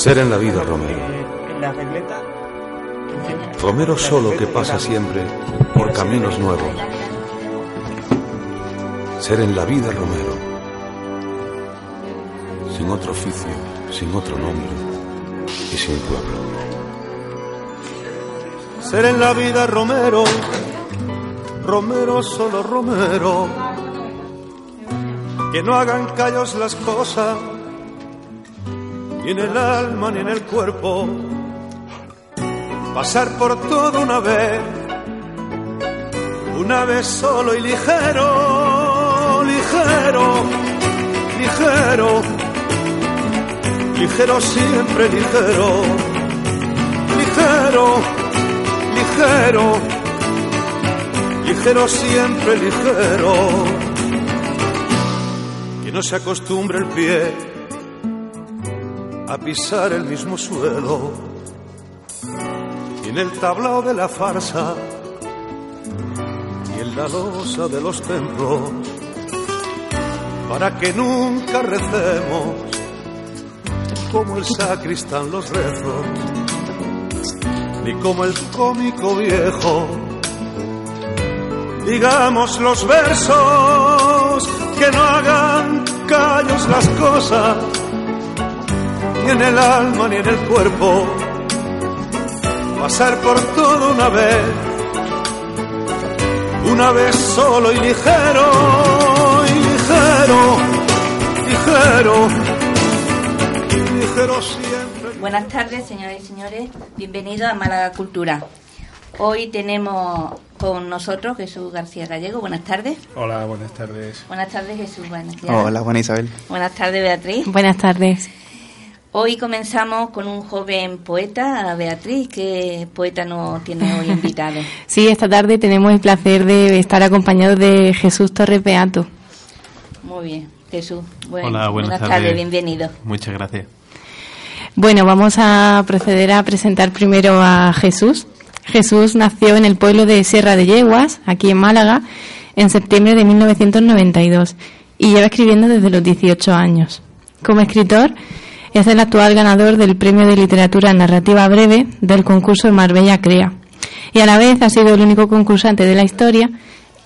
Ser en la vida, Romero. Romero solo que pasa siempre por caminos nuevos. Ser en la vida, Romero. Sin otro oficio, sin otro nombre y sin pueblo. Ser en la vida Romero, Romero solo Romero. Que no hagan callos las cosas, ni en el alma ni en el cuerpo. Pasar por todo una vez, una vez solo y ligero, ligero, ligero, ligero siempre ligero, ligero ligero, ligero siempre ligero. Que no se acostumbre el pie a pisar el mismo suelo. Y en el tablao de la farsa y en la losa de los templos, para que nunca recemos como el sacristán los rezos ni como el cómico viejo. Digamos los versos que no hagan callos las cosas, ni en el alma ni en el cuerpo. Pasar por todo una vez, una vez solo y ligero, y ligero, ligero, ligero siempre. Buenas tardes, señoras y señores. Bienvenidos a Málaga Cultura. Hoy tenemos con nosotros Jesús García Gallego. Buenas tardes. Hola, buenas tardes. Buenas tardes, Jesús. Buenas tardes. Hola, buena Isabel. Buenas tardes, Beatriz. Buenas tardes. Hoy comenzamos con un joven poeta, Beatriz. ¿Qué poeta nos tiene hoy invitado? Sí, esta tarde tenemos el placer de estar acompañados de Jesús Torres Beato. Muy bien, Jesús. Bueno, Hola, buenas, tardes. Bienvenido. Muchas gracias. Bueno, vamos a proceder a presentar primero a Jesús. Jesús nació en el pueblo de Sierra de Yeguas, aquí en Málaga, en septiembre de 1992 y lleva escribiendo desde los 18 años. Como escritor, es el actual ganador del Premio de Literatura Narrativa Breve del concurso Marbella Crea y a la vez ha sido el único concursante de la historia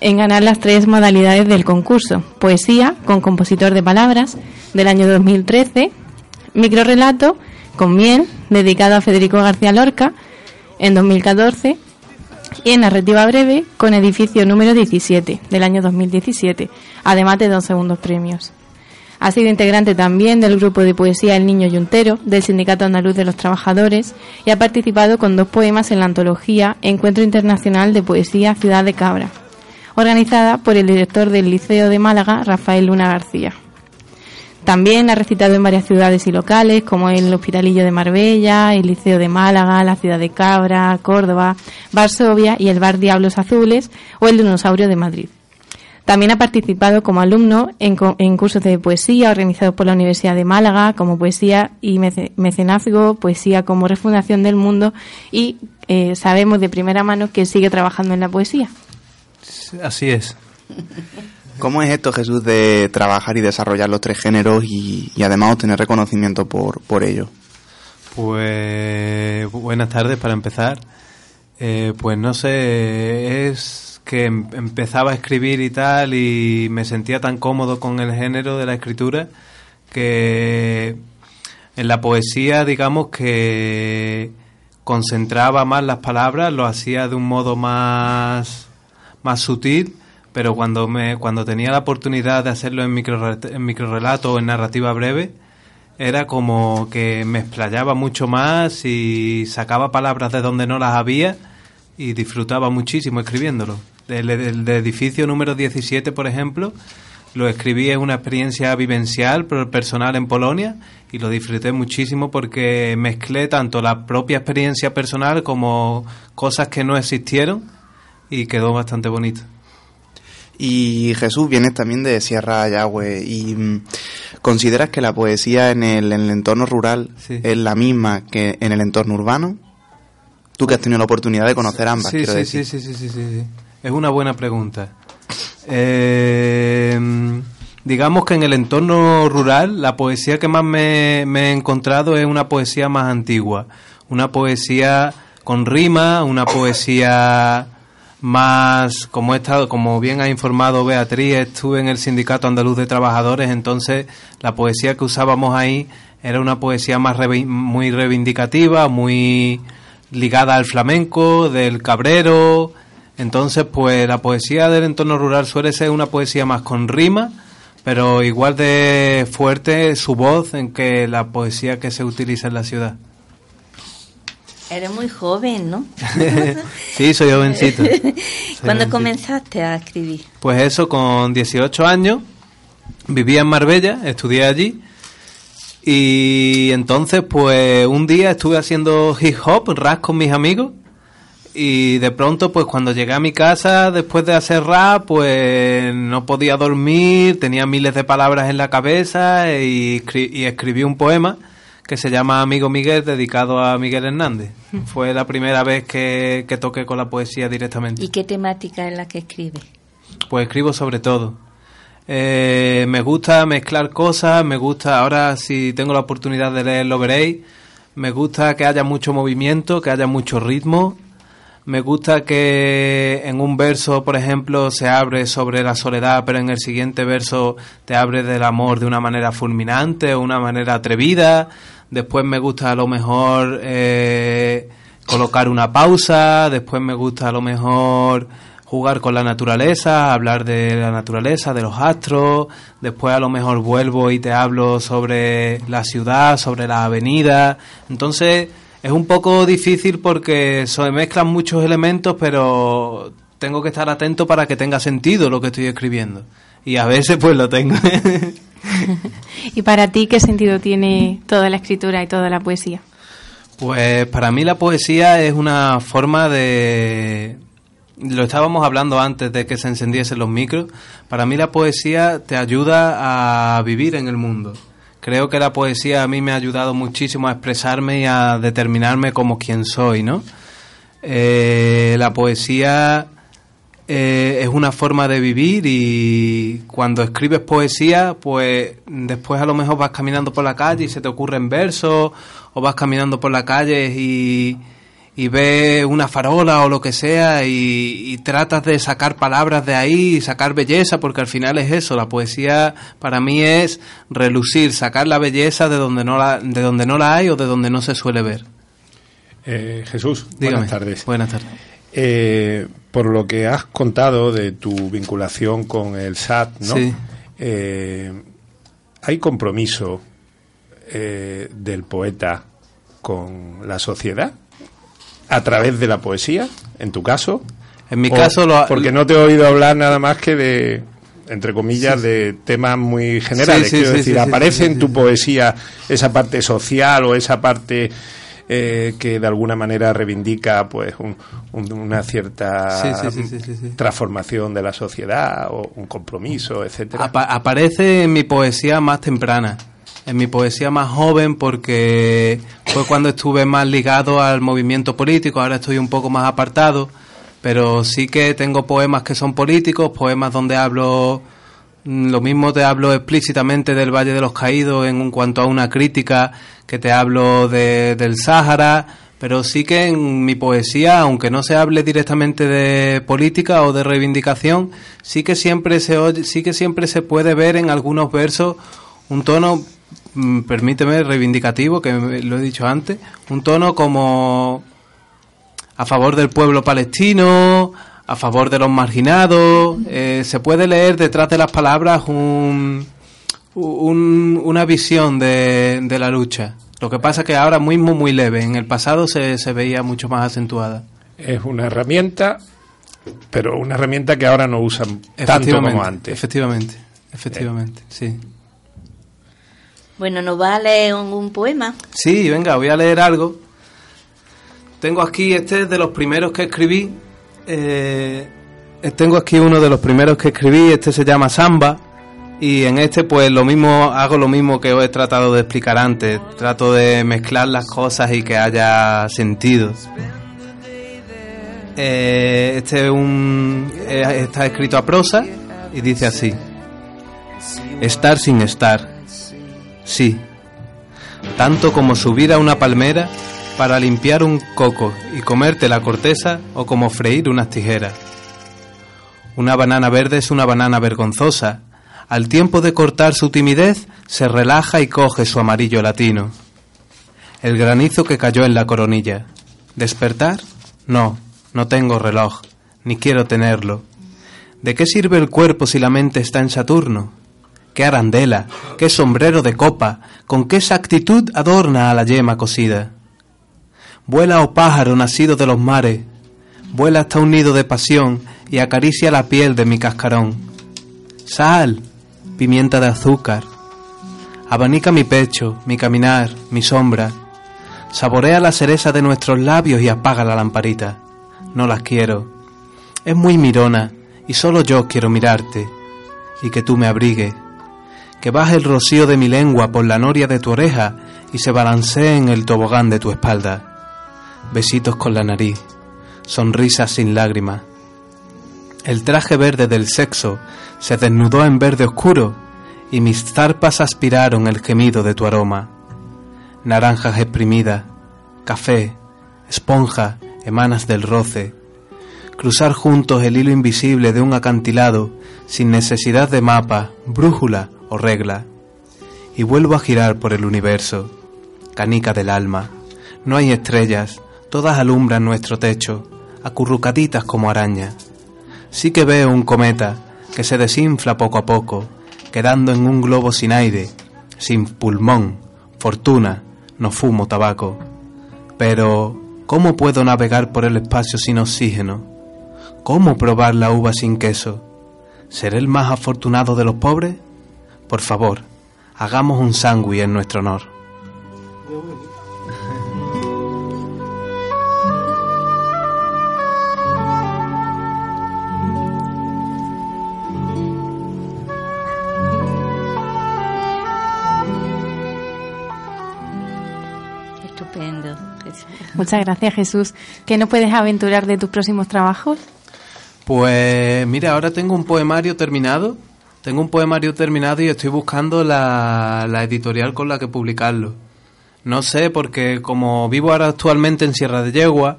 en ganar las tres modalidades del concurso. Poesía con compositor de palabras del año 2013, microrelato con miel dedicado a Federico García Lorca en 2014 y en narrativa breve con edificio número 17 del año 2017, además de dos segundos premios. Ha sido integrante también del grupo de poesía El Niño Yuntero del Sindicato Andaluz de los Trabajadores y ha participado con dos poemas en la antología Encuentro Internacional de Poesía Ciudad de Cabra, organizada por el director del Liceo de Málaga, Rafael Luna García. También ha recitado en varias ciudades y locales, como el Hospitalillo de Marbella, el Liceo de Málaga, la ciudad de Cabra, Córdoba, Varsovia y el Bar Diablos Azules o el Dinosaurio de Madrid. También ha participado como alumno en, en cursos de poesía organizados por la Universidad de Málaga, como poesía y mecenazgo, poesía como refundación del mundo y eh, sabemos de primera mano que sigue trabajando en la poesía. Así es. ¿Cómo es esto, Jesús, de trabajar y desarrollar los tres géneros y, y además obtener reconocimiento por, por ello? Pues buenas tardes para empezar. Eh, pues no sé, es que em- empezaba a escribir y tal y me sentía tan cómodo con el género de la escritura que en la poesía, digamos que concentraba más las palabras, lo hacía de un modo más, más sutil, pero cuando me cuando tenía la oportunidad de hacerlo en micro en microrelato o en narrativa breve era como que me explayaba mucho más y sacaba palabras de donde no las había y disfrutaba muchísimo escribiéndolo. El, el, edificio número 17, por ejemplo, lo escribí en una experiencia vivencial, pero personal en Polonia, y lo disfruté muchísimo porque mezclé tanto la propia experiencia personal como cosas que no existieron y quedó bastante bonito. Y Jesús, vienes también de Sierra Yagüe y mm, ¿consideras que la poesía en el, en el entorno rural es la misma que en el entorno urbano? Tú que has tenido la oportunidad de conocer ambas, sí, quiero sí, decir. Sí, sí, sí, sí, sí. Es una buena pregunta. Eh, digamos que en el entorno rural la poesía que más me, he encontrado es una poesía más antigua, una poesía con rima, una poesía más como estado como bien ha informado Beatriz estuve en el sindicato andaluz de trabajadores entonces la poesía que usábamos ahí era una poesía más muy reivindicativa muy ligada al flamenco del cabrero entonces pues la poesía del entorno rural suele ser una poesía más con rima pero igual de fuerte su voz en que la poesía que se utiliza en la ciudad Eres muy joven, ¿no? sí soy jovencito Soy ¿Cuándo jovencito. comenzaste a escribir? Pues eso, con 18 años, vivía en Marbella, estudié allí. Y entonces, pues un día estuve haciendo hip hop, rap con mis amigos. Y de pronto, pues cuando llegué a mi casa, después de hacer rap, pues no podía dormir, tenía miles de palabras en la cabeza y, escri- y escribí un poema que se llama Amigo Miguel, dedicado a Miguel Hernández. Fue la primera vez que, que toqué con la poesía directamente. ¿Y qué temática es la que escribes? Pues escribo sobre todo. Eh, me gusta mezclar cosas, me gusta, ahora si tengo la oportunidad de leer lo veréis, me gusta que haya mucho movimiento, que haya mucho ritmo, me gusta que en un verso, por ejemplo, se abre sobre la soledad, pero en el siguiente verso te abre del amor de una manera fulminante o una manera atrevida. Después me gusta a lo mejor eh, colocar una pausa, después me gusta a lo mejor jugar con la naturaleza, hablar de la naturaleza, de los astros, después a lo mejor vuelvo y te hablo sobre la ciudad, sobre las avenidas. Entonces es un poco difícil porque se mezclan muchos elementos, pero tengo que estar atento para que tenga sentido lo que estoy escribiendo. Y a veces pues lo tengo. ¿Y para ti qué sentido tiene toda la escritura y toda la poesía? Pues para mí la poesía es una forma de... Lo estábamos hablando antes de que se encendiesen los micros. Para mí la poesía te ayuda a vivir en el mundo. Creo que la poesía a mí me ha ayudado muchísimo a expresarme y a determinarme como quien soy, ¿no? Eh, la poesía eh, es una forma de vivir y cuando escribes poesía, pues después a lo mejor vas caminando por la calle y se te ocurren versos, o vas caminando por la calle y, y ves una farola o lo que sea y, y tratas de sacar palabras de ahí y sacar belleza, porque al final es eso, la poesía para mí es relucir, sacar la belleza de donde no la, de donde no la hay o de donde no se suele ver. Eh, Jesús, Dígame. buenas tardes. Buenas tardes. Eh, por lo que has contado de tu vinculación con el SAT, ¿no? Sí. Eh, hay compromiso del poeta con la sociedad a través de la poesía, en tu caso. En mi O- caso lo porque no te he oído hablar nada más que de entre comillas de temas muy generales. Sí, quiero decir aparece en tu poesía esa parte social o esa parte eh, que de alguna manera reivindica pues un- un- una cierta transformación de la sociedad o un compromiso etcétera. Apa- aparece en mi poesía más temprana, en mi poesía más joven porque fue cuando estuve más ligado al movimiento político, ahora estoy un poco más apartado, pero sí que tengo poemas que son políticos, poemas donde hablo, mm, lo mismo te hablo explícitamente del Valle de los Caídos en cuanto a una crítica, que te hablo de- del Sáhara, pero sí que en mi poesía, aunque no se hable directamente de política o de reivindicación, sí que siempre se oye, sí que siempre se puede ver en algunos versos un tono, permíteme, reivindicativo, que me- lo he dicho antes, un tono como a favor del pueblo palestino, a favor de los marginados. Eh, se puede leer detrás de las palabras un, una visión de, de, la lucha. Lo que pasa es que ahora mismo muy leve, en el pasado se, se veía mucho más acentuada. Es una herramienta, pero una herramienta que ahora no usan tanto como antes. Efectivamente, efectivamente, sí. Bueno, ¿nos va a leer un, poema? Sí, venga, voy a leer algo. Tengo aquí, este de los primeros que escribí. Eh, tengo aquí uno de los primeros que escribí, este se llama Samba. Y en este pues lo mismo, hago lo mismo que os he tratado de explicar antes. Trato de mezclar las cosas y que haya sentido. Eh, este es un, eh, está escrito a prosa y dice así. Estar sin estar Sí, tanto como subir a una palmera para limpiar un coco y comerte la corteza o como freír unas tijeras. Una banana verde es una banana vergonzosa. Al tiempo de cortar su timidez, se relaja y coge su amarillo latino. El granizo que cayó en la coronilla. ¿Despertar? No, no tengo reloj, ni quiero tenerlo. ¿De qué sirve el cuerpo si la mente está en Saturno? Qué arandela, qué sombrero de copa, con qué exactitud adorna a la yema cosida. Vuela, oh pájaro nacido de los mares, vuela hasta un nido de pasión y acaricia la piel de mi cascarón. Sal, pimienta de azúcar, abanica mi pecho, mi caminar, mi sombra, saborea la cereza de nuestros labios y apaga la lamparita. No las quiero. Es muy mirona y solo yo quiero mirarte y que tú me abrigues que baje el rocío de mi lengua por la noria de tu oreja y se balancee en el tobogán de tu espalda. Besitos con la nariz, sonrisas sin lágrimas. El traje verde del sexo se desnudó en verde oscuro y mis zarpas aspiraron el gemido de tu aroma. Naranjas exprimidas, café, esponja, emanas del roce. Cruzar juntos el hilo invisible de un acantilado sin necesidad de mapa, brújula o regla, y vuelvo a girar por el universo, canica del alma. No hay estrellas, todas alumbran nuestro techo, acurrucaditas como arañas. Sí que veo un cometa que se desinfla poco a poco, quedando en un globo sin aire, sin pulmón, fortuna, no fumo tabaco. Pero, ¿cómo puedo navegar por el espacio sin oxígeno? ¿Cómo probar la uva sin queso? ¿Seré el más afortunado de los pobres? Por favor, hagamos un sándwich en nuestro honor. Estupendo. Muchas gracias, Jesús. ¿Qué nos puedes aventurar de tus próximos trabajos? Pues mira, ahora tengo un poemario terminado tengo un poemario terminado y estoy buscando la, editorial con la que publicarlo. No sé, porque como vivo ahora actualmente en Sierra de Yegua,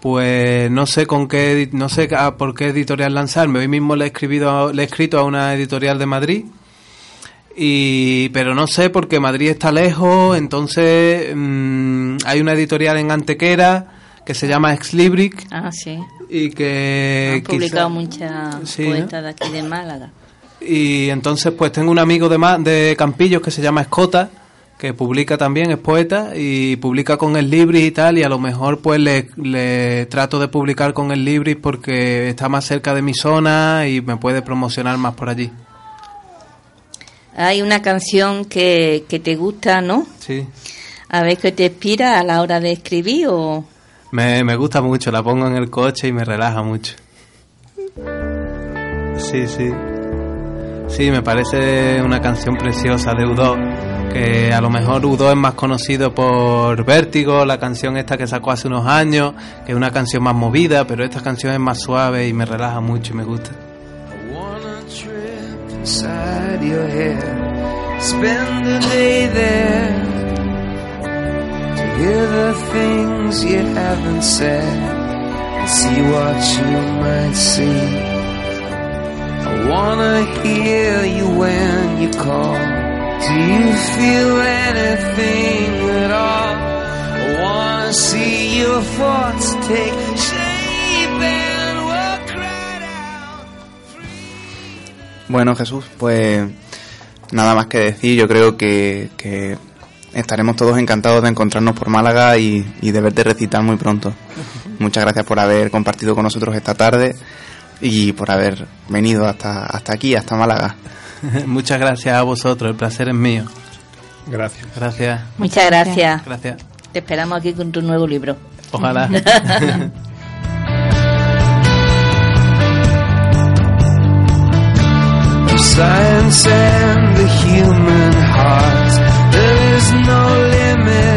pues no sé con qué, no sé por qué editorial lanzarme. Hoy mismo le he, escribido, le he escrito a una editorial de Madrid, y, pero no sé porque Madrid está lejos, entonces mm, hay una editorial en Antequera que se llama Exlibric. Ah, sí. Y que... Han publicado muchas poetas de aquí de Málaga. Y entonces pues tengo un amigo de, de Campillos que se llama Escota, que publica también, es poeta, y publica con el Libris y tal, y a lo mejor pues le, trato de publicar con el Libris porque está más cerca de mi zona y me puede promocionar más por allí. Hay una canción que, que te gusta, ¿no? Sí. A ver, ¿qué te inspira a la hora de escribir o...? Me, me gusta mucho, la pongo en el coche y me relaja mucho. Sí, sí. Sí, me parece una canción preciosa de U2, que a lo mejor U2 es más conocido por Vértigo, la canción esta que sacó hace unos años, que es una canción más movida, pero esta canción es más suave y me relaja mucho y me gusta. I Wanna hear you when you call. Do you feel anything at all? I wanna see your thoughts take shape and right out. Bueno, Jesús, pues nada más que decir. Yo creo que, que estaremos todos encantados de encontrarnos por Málaga y de verte recitar muy pronto. Muchas gracias por haber compartido con nosotros esta tarde y por haber venido hasta, hasta aquí, hasta Málaga. Muchas gracias a vosotros, el placer es mío. Gracias. Gracias. Muchas gracias. Gracias. Te esperamos aquí con tu nuevo libro. Ojalá. science and the human heart. There is no limits.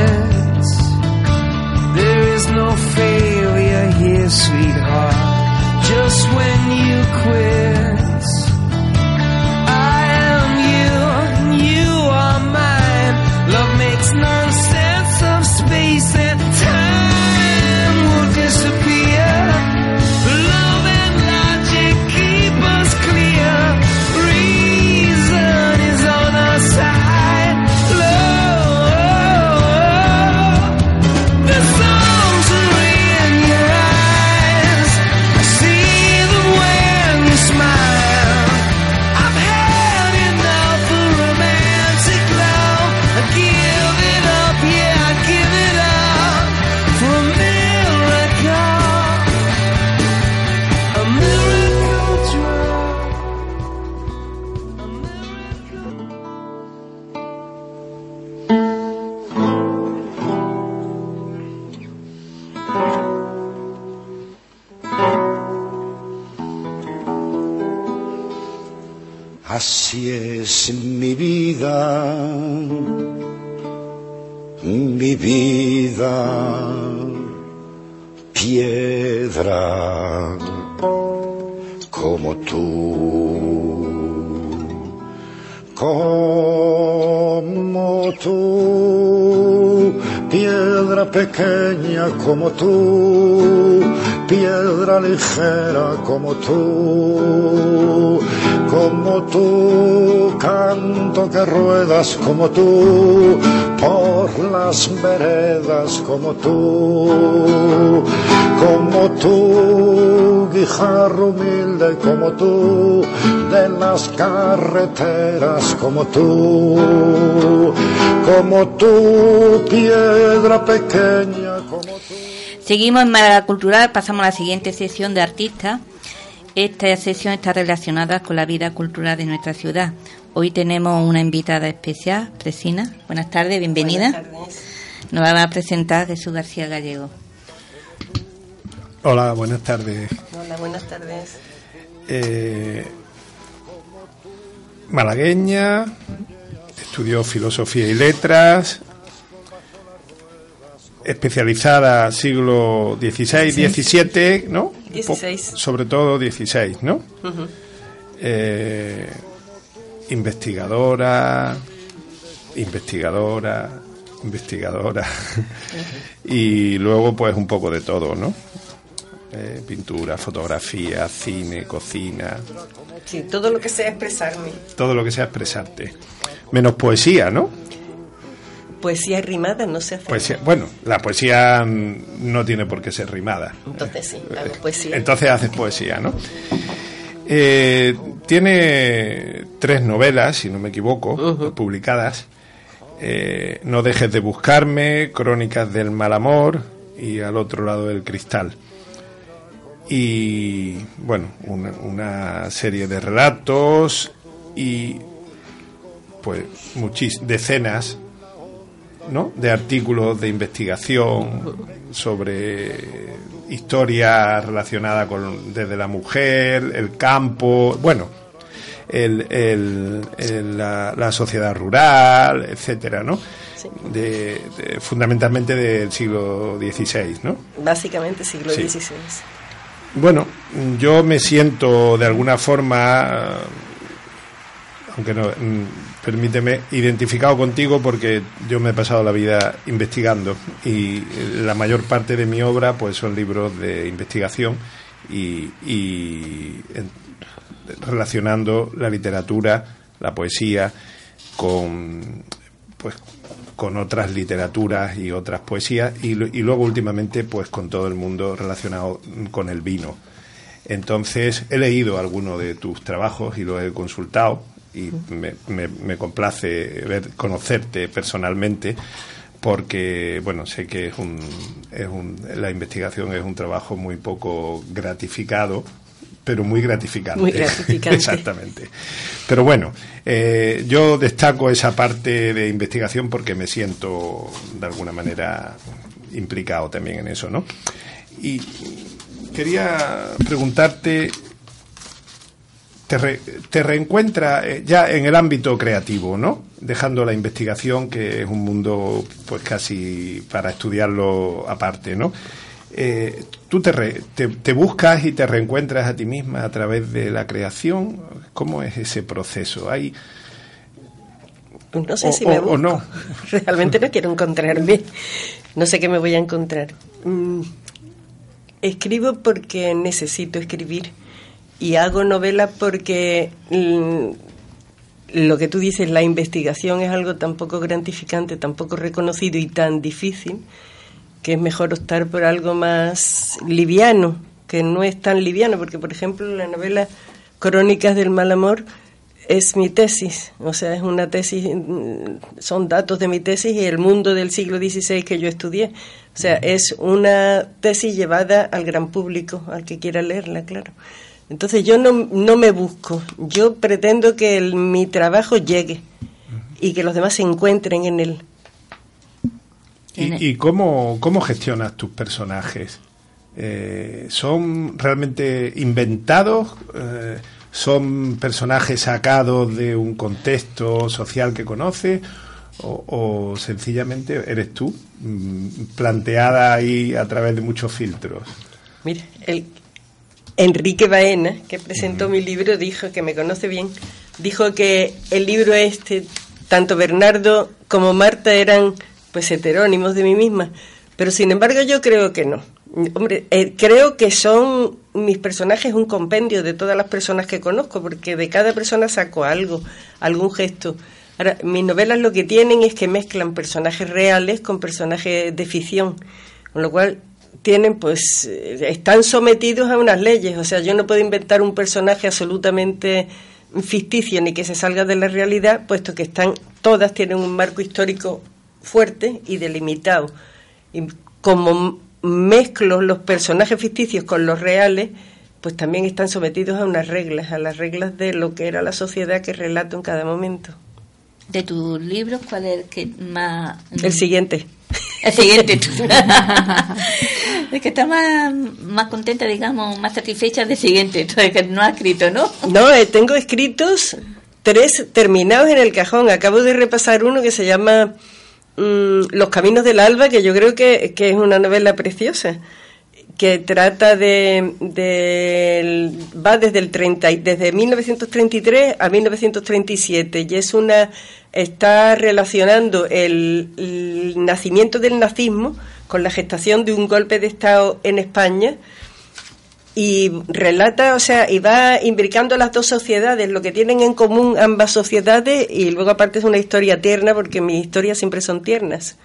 Que ruedas como tú, por las veredas como tú, como tú, guijarro humilde como tú, de las carreteras como tú, como tú, piedra pequeña como tú. Seguimos en Málaga Cultural, pasamos a la siguiente sesión de artistas. Esta sesión está relacionada con la vida cultural de nuestra ciudad. Hoy tenemos una invitada especial, Presina. Buenas tardes, bienvenida. Buenas tardes. Nos va a presentar Jesús García Gallego. Hola, buenas tardes. Hola, buenas tardes. Eh, malagueña, estudió filosofía y letras, especializada siglo XVI, XVII, ¿no? Un poco- 16. sobre todo XVI, ¿no? Ujú. Eh, investigadora, investigadora, investigadora. y luego pues un poco de todo, ¿no? Eh, pintura, fotografía, cine, cocina, Sí, todo lo que sea expresarme. todo lo que sea expresarte. Menos poesía, ¿no? Poesía rimada no se hace. Poesía, bueno, la poesía mm, no tiene por qué ser rimada. Entonces sí, hago poesía. Entonces haces poesía, ¿no? Eh, tiene tres novelas, si no me equivoco, publicadas. Eh, no dejes de buscarme, Crónicas del mal amor y Al otro lado del cristal. Y bueno, una, una serie de relatos y pues muchis, decenas ¿no? de artículos de investigación sobre historia relacionada con desde la mujer, el campo, bueno, el, el- el- la, la sociedad rural, etcétera, ¿no? De, de- fundamentalmente del siglo XVI, ¿no? Básicamente siglo Sí. XVI. Bueno, yo me siento de alguna forma, aunque no, permíteme, identificado contigo porque yo me he pasado la vida investigando y eh, la mayor parte de mi obra pues son libros de investigación y, relacionando la literatura, la poesía con pues con otras literaturas y otras poesías y, lo- y luego últimamente pues con todo el mundo relacionado con el vino. Entonces, he leído algunos de tus trabajos y los he consultado y me, me, me complace ver, conocerte personalmente porque bueno sé que es un, es un, la investigación es un trabajo muy poco gratificado pero muy gratificante. Muy gratificante. Exactamente. Pero bueno, eh, yo destaco esa parte de investigación porque me siento de alguna manera implicado también en eso, ¿no? Y quería preguntarte te, re, te reencuentra eh, ya en el ámbito creativo, ¿no? Dejando la investigación, que es un mundo pues casi para estudiarlo aparte, ¿no? Eh, ¿Tú te, re, te, te, buscas y te reencuentras a ti misma a través de la creación? ¿Cómo es ese proceso? ¿Hay, no sé o, si me busco. o no. Realmente no quiero encontrarme. No sé qué me voy a encontrar. Mm, escribo porque necesito escribir y hago novelas porque mm, lo que tú dices, la investigación es algo tan poco gratificante, tan poco reconocido y tan difícil que es mejor optar por algo más liviano, que no es tan liviano, porque por ejemplo la novela Crónicas del Mal Amor es mi tesis, o sea, es una tesis, son datos de mi tesis y el mundo del siglo XVI que yo estudié. O sea, es una tesis llevada al gran público, al que quiera leerla, claro. Entonces yo no, no me busco, yo pretendo que el, mi trabajo llegue y que los demás se encuentren en él. ¿Y, y cómo, cómo, gestionas tus personajes? Eh, ¿Son realmente inventados? Eh, ¿Son personajes sacados de un contexto social que conoces? O, o, sencillamente eres tú, mm, planteada ahí a través de muchos filtros? Mira, el, Enrique Baena, que presentó uh -huh. mi libro, dijo que me conoce bien, dijo que el libro este, tanto Bernardo como Marta eran pues heterónimos de mí misma, pero sin embargo yo creo que no. Hombre, eh, creo que son mis personajes un compendio de todas las personas que conozco, porque de cada persona saco algo, algún gesto. Ahora, mis novelas lo que tienen es que mezclan personajes reales con personajes de ficción, con lo cual tienen pues están sometidos a unas leyes, o sea, yo no puedo inventar un personaje absolutamente ficticio ni que se salga de la realidad, puesto que están todas tienen un marco histórico fuerte y delimitado. Y como mezclo los personajes ficticios con los reales, pues también están sometidos a unas reglas, a las reglas de lo que era la sociedad que relato en cada momento. De tus libros, ¿cuál es el que más...? El siguiente. El siguiente. es que está más, más contenta, digamos, más satisfecha del siguiente, entonces que no ha escrito, ¿no? No, eh, tengo escritos tres terminados en el cajón. Acabo de repasar uno que se llama mmm, Los Caminos del Alba, que yo creo que, que es una novela preciosa que trata de, va desde el 30 desde 1933 a 1937 y es una está relacionando el, el, nacimiento del nazismo con la gestación de un golpe de estado en España y relata, o sea, y va imbricando las dos sociedades, lo que tienen en común ambas sociedades y luego aparte es una historia tierna porque mis historias siempre son tiernas.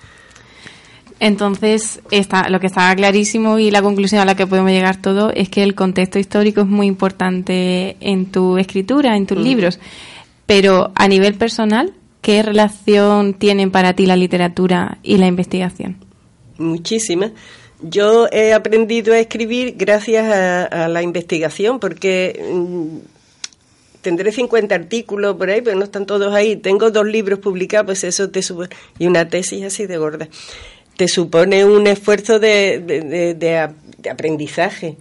Entonces, está, lo que está clarísimo y la conclusión a la que podemos llegar todos es que el contexto histórico es muy importante en tu escritura, en tus mm. libros. Pero a nivel personal, ¿qué relación tienen para ti la literatura y la investigación? Muchísimas. Yo he aprendido a escribir gracias a, a la investigación, porque mmm, tendré 50 artículos por ahí, pero no están todos ahí. Tengo dos libros publicados, pues eso te sube. Y una tesis así de gorda te supone un esfuerzo de, de, de, de, aprendizaje.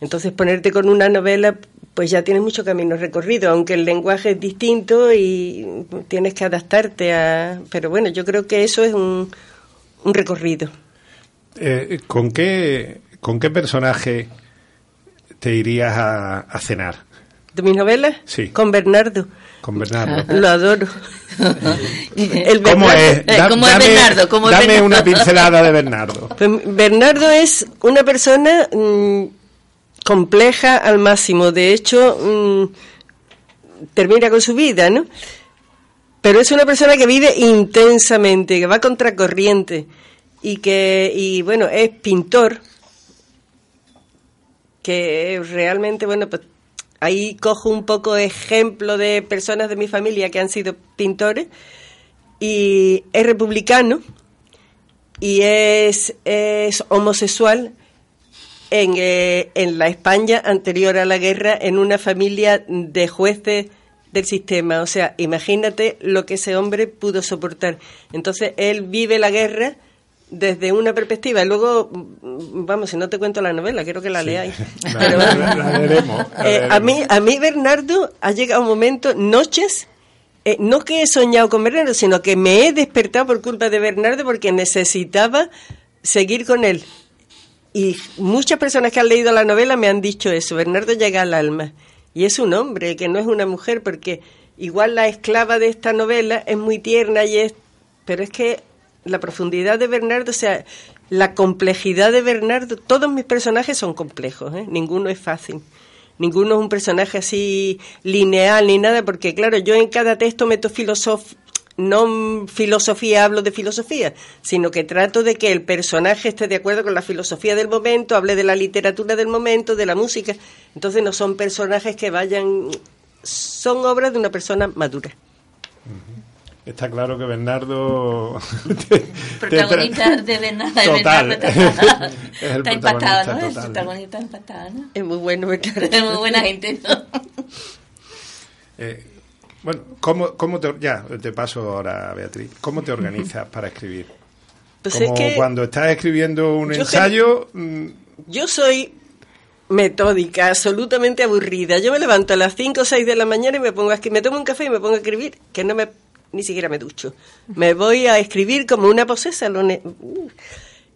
Entonces ponerte con una novela, pues ya tienes mucho camino recorrido, aunque el lenguaje es distinto y tienes que adaptarte a... Pero bueno, yo creo que eso es un, un recorrido. Eh, ¿con, qué, ¿Con qué personaje te irías a, a cenar? ¿De mis novelas? Sí. Con Bernardo. Con Bernardo. Lo adoro. El ¿Cómo es? Da, ¿Cómo dame, es Bernardo? ¿Cómo dame Bernardo? una pincelada de Bernardo. Pues Bernardo es una persona mmm, compleja al máximo. De hecho, mmm, termina con su vida, ¿no? Pero es una persona que vive intensamente, que va contracorriente y que, y bueno, es pintor que realmente, bueno, pues ahí cojo un poco ejemplo de personas de mi familia que han sido pintores y es republicano y es, es homosexual en, eh, en la España anterior a la guerra en una familia de jueces del sistema. O sea, imagínate lo que ese hombre pudo soportar. Entonces, él vive la guerra desde una perspectiva. Y luego, vamos, si no te cuento la novela, quiero que la leáis. a, mí, a mí, Bernardo, ha llegado un momento, noches, eh, no que he soñado con Bernardo, sino que me he despertado por culpa de Bernardo porque necesitaba seguir con él. Y muchas personas que han leído la novela me han dicho eso, Bernardo llega al alma. Y es un hombre, que no es una mujer, porque igual la esclava de esta novela es muy tierna y es... Pero es que la profundidad de Bernardo, o sea, la complejidad de Bernardo, todos mis personajes son complejos, ¿eh? ninguno es fácil. Ninguno es un personaje así lineal ni nada, porque claro, yo en cada texto meto filosofía no filosofía hablo de filosofía, sino que trato de que el personaje esté de acuerdo con la filosofía del momento, hable de la literatura del momento, de la música. Entonces no son personajes que vayan, son obras de una persona madura. Está claro que Bernardo. protagonista de Bernardo. Total. está impactado, ¿no? El protagonista impactado, ¿no? Es muy bueno, Es muy buena gente, ¿no? Eh, bueno, ¿cómo, cómo te, ya te paso ahora, Beatriz. ¿Cómo te organizas para escribir? Pues Como es que cuando estás escribiendo un ensayo. Mm, yo soy metódica, absolutamente aburrida. Yo me levanto a las 5 o 6 de la mañana y me pongo a escribir, me tomo un café y me pongo a escribir, que no me ni siquiera me ducho. Me voy a escribir como una posesa.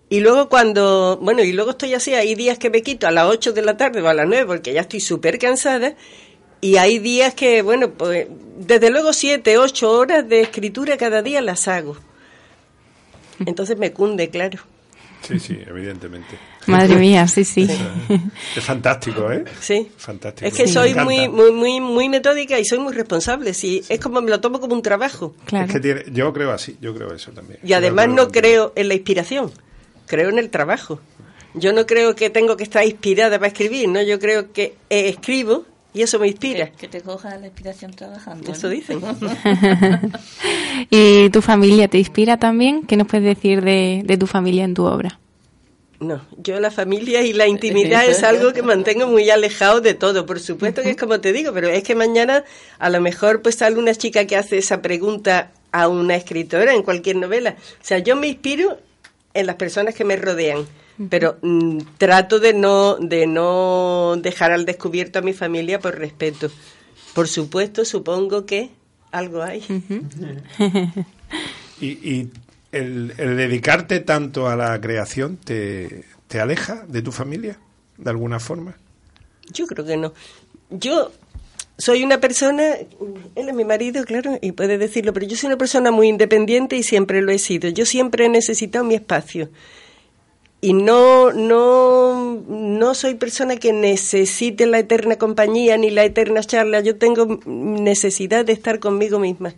Y luego cuando, bueno, y luego estoy así, hay días que me quito a las 8 de la tarde o a las 9 porque ya estoy súper cansada y hay días que, bueno, pues desde luego siete, ocho horas de escritura cada día las hago. Entonces me cunde, claro. Sí, sí, evidentemente. Madre mía, sí, sí. Es, fantástico, ¿eh? Sí. Fantástico. Es que soy muy, muy, muy, muy metódica y soy muy responsable. Sí, es como me lo tomo como un trabajo. Claro. Es que tiene, yo creo así, yo creo eso también. Y además no creo en la inspiración, creo en el trabajo. Yo no creo que tengo que estar inspirada para escribir, ¿no? Yo creo que escribo y eso me inspira. Que, te coja la inspiración trabajando. Eso dicen. ¿Y tu familia te inspira también? ¿Qué nos puedes decir de, de tu familia en tu obra? No, yo la familia y la intimidad es algo que mantengo muy alejado de todo. Por supuesto que es como te digo, pero es que mañana a lo mejor pues sale una chica que hace esa pregunta a una escritora en cualquier novela. O sea, yo me inspiro en las personas que me rodean pero mm, trato de no de no dejar al descubierto a mi familia por respeto. Por supuesto, supongo que algo hay. y, el, dedicarte tanto a la creación te, te aleja de tu familia de alguna forma. Yo creo que no. Yo soy una persona, él es mi marido, claro, y puede decirlo, pero yo soy una persona muy independiente y siempre lo he sido. Yo siempre he necesitado mi espacio y no, no, no soy persona que necesite la eterna compañía ni la eterna charla, yo tengo necesidad de estar conmigo misma.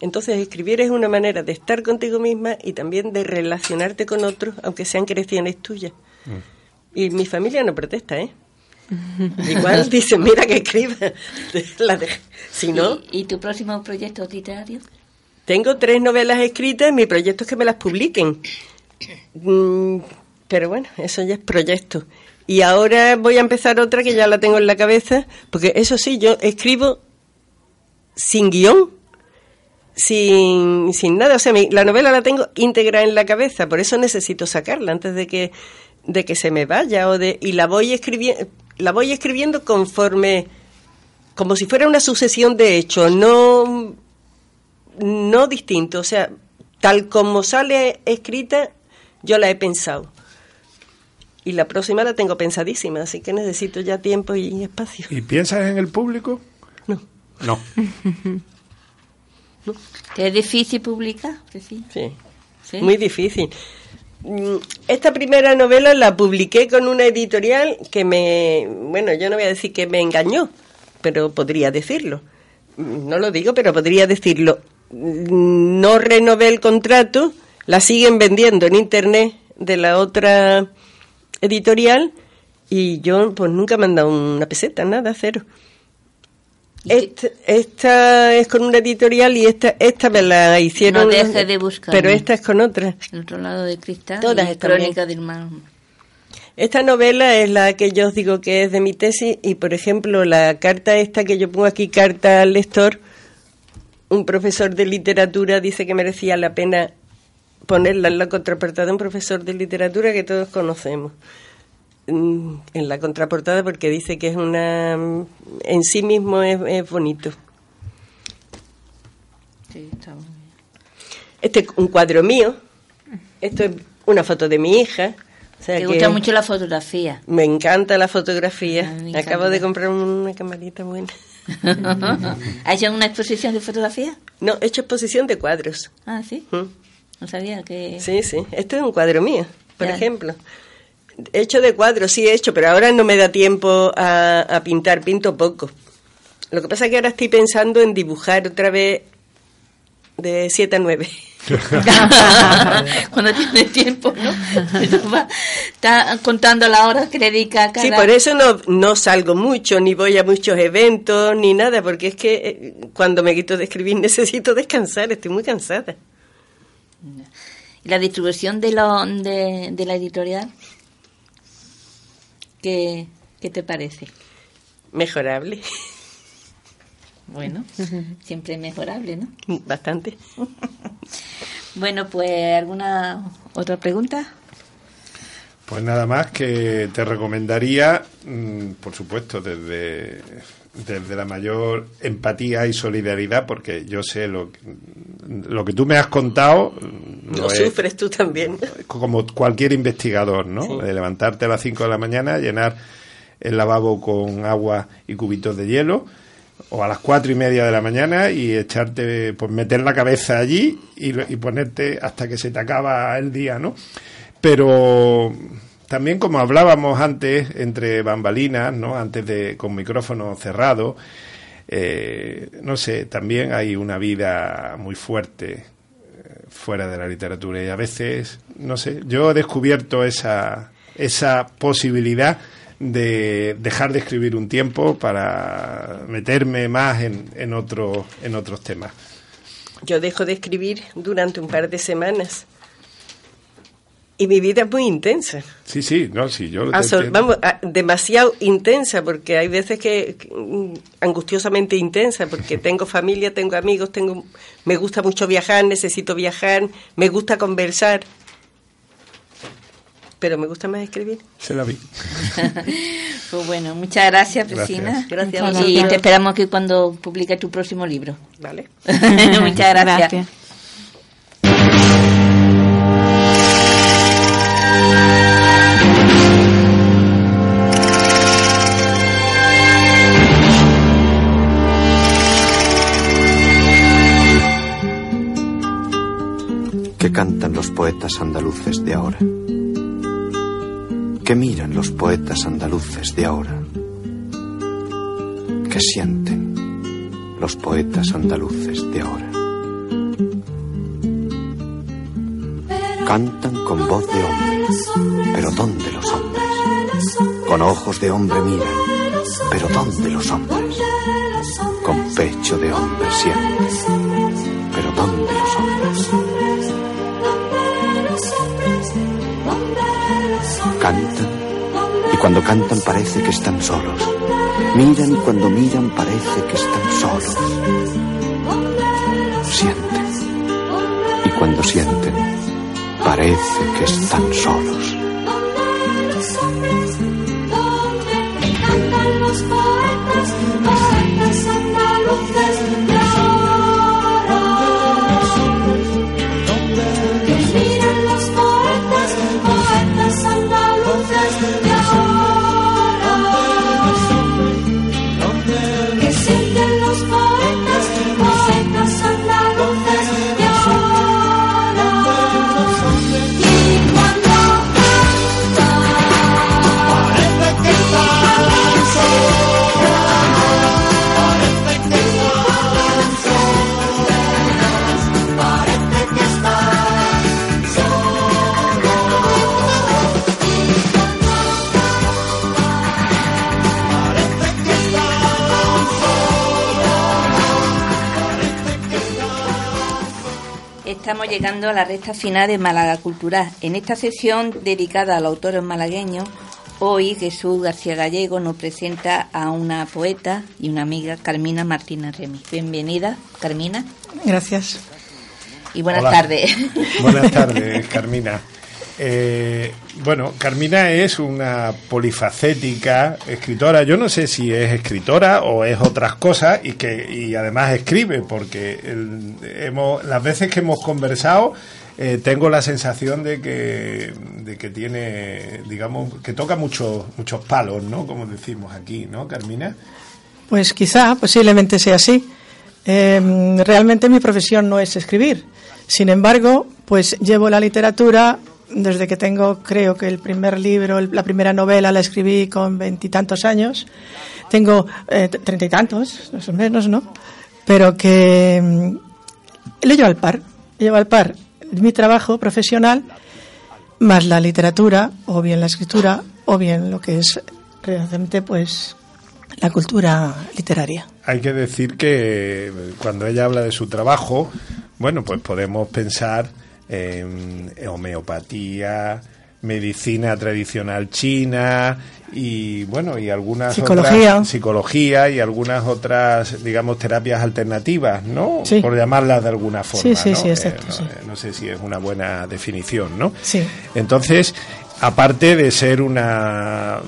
Entonces escribir es una manera de estar contigo misma y también de relacionarte con otros, aunque sean creaciones tuyas. Mm. Y mi familia no protesta, ¿eh? Igual dice, mira que escriba. si no... ¿Y, ¿Y, tu próximo proyecto literario? Tengo tres novelas escritas, mi proyecto es que me las publiquen. Mm, pero bueno, eso ya es proyecto. Y ahora voy a empezar otra que ya la tengo en la cabeza, porque eso sí, yo escribo sin guion, sin, sin nada. O sea, la novela la tengo íntegra en la cabeza, por eso necesito sacarla antes de que, de que se me vaya. O de, y la voy, escribiendo la voy escribiendo conforme, como si fuera una sucesión de hechos, no, no distinto. O sea, tal como sale escrita, yo la he pensado. Y la próxima la tengo pensadísima, así que necesito ya tiempo y espacio. ¿Y piensas en el público? No. No. ¿Es difícil publicar? Sí. sí. Muy difícil. Mm, esta primera novela la publiqué con una editorial que me, bueno, yo no voy a decir que me engañó, pero podría decirlo. Mm, no lo digo, pero podría decirlo. Mm, no renové el contrato la siguen vendiendo en internet de la otra editorial Y yo pues nunca me han dado una peseta, nada, cero. Esta, esta, es con una editorial y esta esta me la hicieron. No deje de buscar. Pero esta es con otra. El otro lado de cristal. Todas y Crónica del mar. Esta novela es la que yo os digo que es de mi tesis y, por ejemplo, la carta esta que yo pongo aquí, carta al lector, un profesor de literatura dice que merecía la pena ponerla en la contraportada de un profesor de literatura que todos conocemos en la contraportada porque dice que es una en sí mismo es, bonito sí, está bien. este es un cuadro mío esto es una foto de mi hija ¿Te gusta mucho la fotografía? Me encanta la fotografía. Acabo de comprar una camarita buena. ¿Has hecho una exposición de fotografía? No, he hecho exposición de cuadros. Ah, sí. ¿Mm? No sabía que. Sí, sí. Este es un cuadro mío, por ejemplo. He hecho de cuadros, sí he hecho, pero ahora no me da tiempo a, a pintar, pinto poco. Lo que pasa es que ahora estoy pensando en dibujar otra vez de 7 a 9. Cuando tiene tiempo, ¿no? está contando la hora que dedica cada... Sí, por eso no, no salgo mucho, ni voy a muchos eventos, ni nada, porque es que eh, cuando me quito de escribir necesito descansar, estoy muy cansada. ¿Y la distribución de, lo, de, de la editorial? ¿Qué, ¿Qué te parece? Mejorable. Bueno, siempre mejorable, ¿no? Bastante. bueno, pues ¿alguna otra pregunta? Pues nada más que te recomendaría, mm, por supuesto, desde, desde la mayor empatía y solidaridad, porque yo sé lo, lo que tú me has contado. Lo, sufres tú también. Como cualquier investigador, ¿no? De levantarte a las 5 de la mañana, llenar el lavabo con agua y cubitos de hielo o a las cuatro y media de la mañana y echarte, pues meter la cabeza allí y, ponerte hasta que se te acaba el día, ¿no? Pero también como hablábamos antes entre bambalinas, ¿no? Antes de con micrófono cerrado, eh, no sé, también hay una vida muy fuerte fuera de la literatura y a veces, no sé, yo he descubierto esa esa posibilidad de dejar de escribir un tiempo para meterme más en, en, otro, en otros temas. Yo dejo de escribir durante un par de semanas. Y mi vida es muy intensa. Sí, sí, no, sí, yo Vamos, demasiado intensa, porque hay veces que, mm, angustiosamente intensa, porque tengo familia, tengo amigos, tengo, me gusta mucho viajar, necesito viajar, me gusta conversar pero me gusta más escribir. Se la vi. pues bueno, muchas gracias, Priscina. Gracias. Y te esperamos que cuando publiques tu próximo libro. Vale. muchas gracias. Que cantan los poetas andaluces de ahora que miran los poetas andaluces de ahora? ¿Qué sienten los poetas andaluces de ahora? Cantan con voz de hombre, pero ¿dónde los hombres? Con ojos de hombre miran, pero ¿dónde los hombres? Con pecho de hombre sienten, y cuando cantan parece que están solos. Miran y cuando miran parece que están solos. Sienten y cuando sienten parece que están solos. Estamos llegando a la recta final de Málaga Cultural. En esta sesión dedicada a los autores malagueños, hoy Jesús García Gallego nos presenta a una poeta y una amiga, Carmina Martínez Remy. Bienvenida, Carmina. Gracias. Y buenas tardes. Buenas tardes, Carmina. Eh, bueno, Carmina es una polifacética escritora. Yo no sé si es escritora o es otras cosas y que y además escribe, porque hemos, las veces que hemos conversado eh, tengo la sensación de que, de que tiene, digamos, que toca muchos muchos palos, ¿no? Como decimos aquí, ¿no, Carmina? Pues quizá, posiblemente sea así. Em, realmente mi profesión no es escribir. Sin embargo, pues llevo la literatura desde que tengo, creo que el primer libro, la primera novela la escribí con veintitantos años. Tengo eh, treinta y tantos, más o menos, ¿no? Pero que mm, lo llevo al par. Llevo al par mi trabajo profesional más la literatura, o bien la escritura, o bien lo que es realmente, pues, la cultura literaria. Hay que decir que cuando ella habla de su trabajo, bueno, pues podemos pensar en homeopatía, medicina tradicional china y bueno y algunas psicología. otras psicología y algunas otras digamos terapias alternativas no por llamarlas de alguna forma sí, sí, ¿no? exacto, eh, no, no, sé si es una buena definición no sí. Entonces aparte de ser una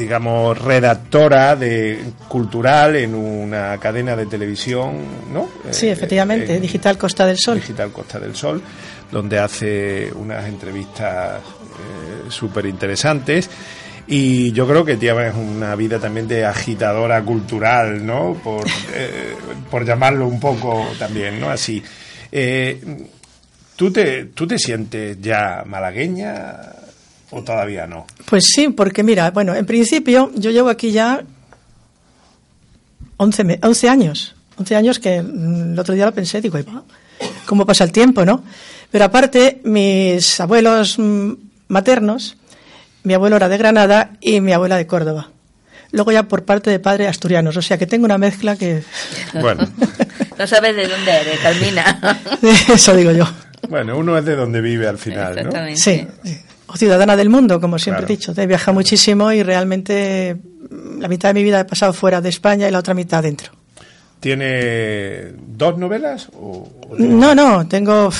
digamos, redactora de cultural en una cadena de televisión, ¿no? Sí, efectivamente, Digital Costa del Sol. Digital Costa del Sol, donde hace unas entrevistas eh, súper interesantes. Y yo creo que tienes una vida también de agitadora cultural, ¿no? Por, eh, por llamarlo un poco también, ¿no? Así. Eh, ¿tú, te, ¿Tú te sientes ya malagueña? ¿O todavía no? Pues sí, porque mira, bueno, en principio yo llevo aquí ya 11, 11 años. 11 años que mm, el otro día lo pensé, digo, ¿cómo pasa el tiempo, no? Pero aparte, mis abuelos mm, maternos, mi abuelo era de Granada y mi abuela de Córdoba. Luego ya por parte de padres asturianos, o sea que tengo una mezcla que... Bueno. no sabes de dónde eres, Carmina. Eso digo yo. Bueno, uno es de donde vive al final, ¿no? Sí, sí o ciudadana del mundo, como siempre he dicho. He viajado muchísimo y realmente la mitad de mi vida he pasado fuera de España y la otra mitad dentro. ¿Tiene dos novelas? O, no, no, tengo...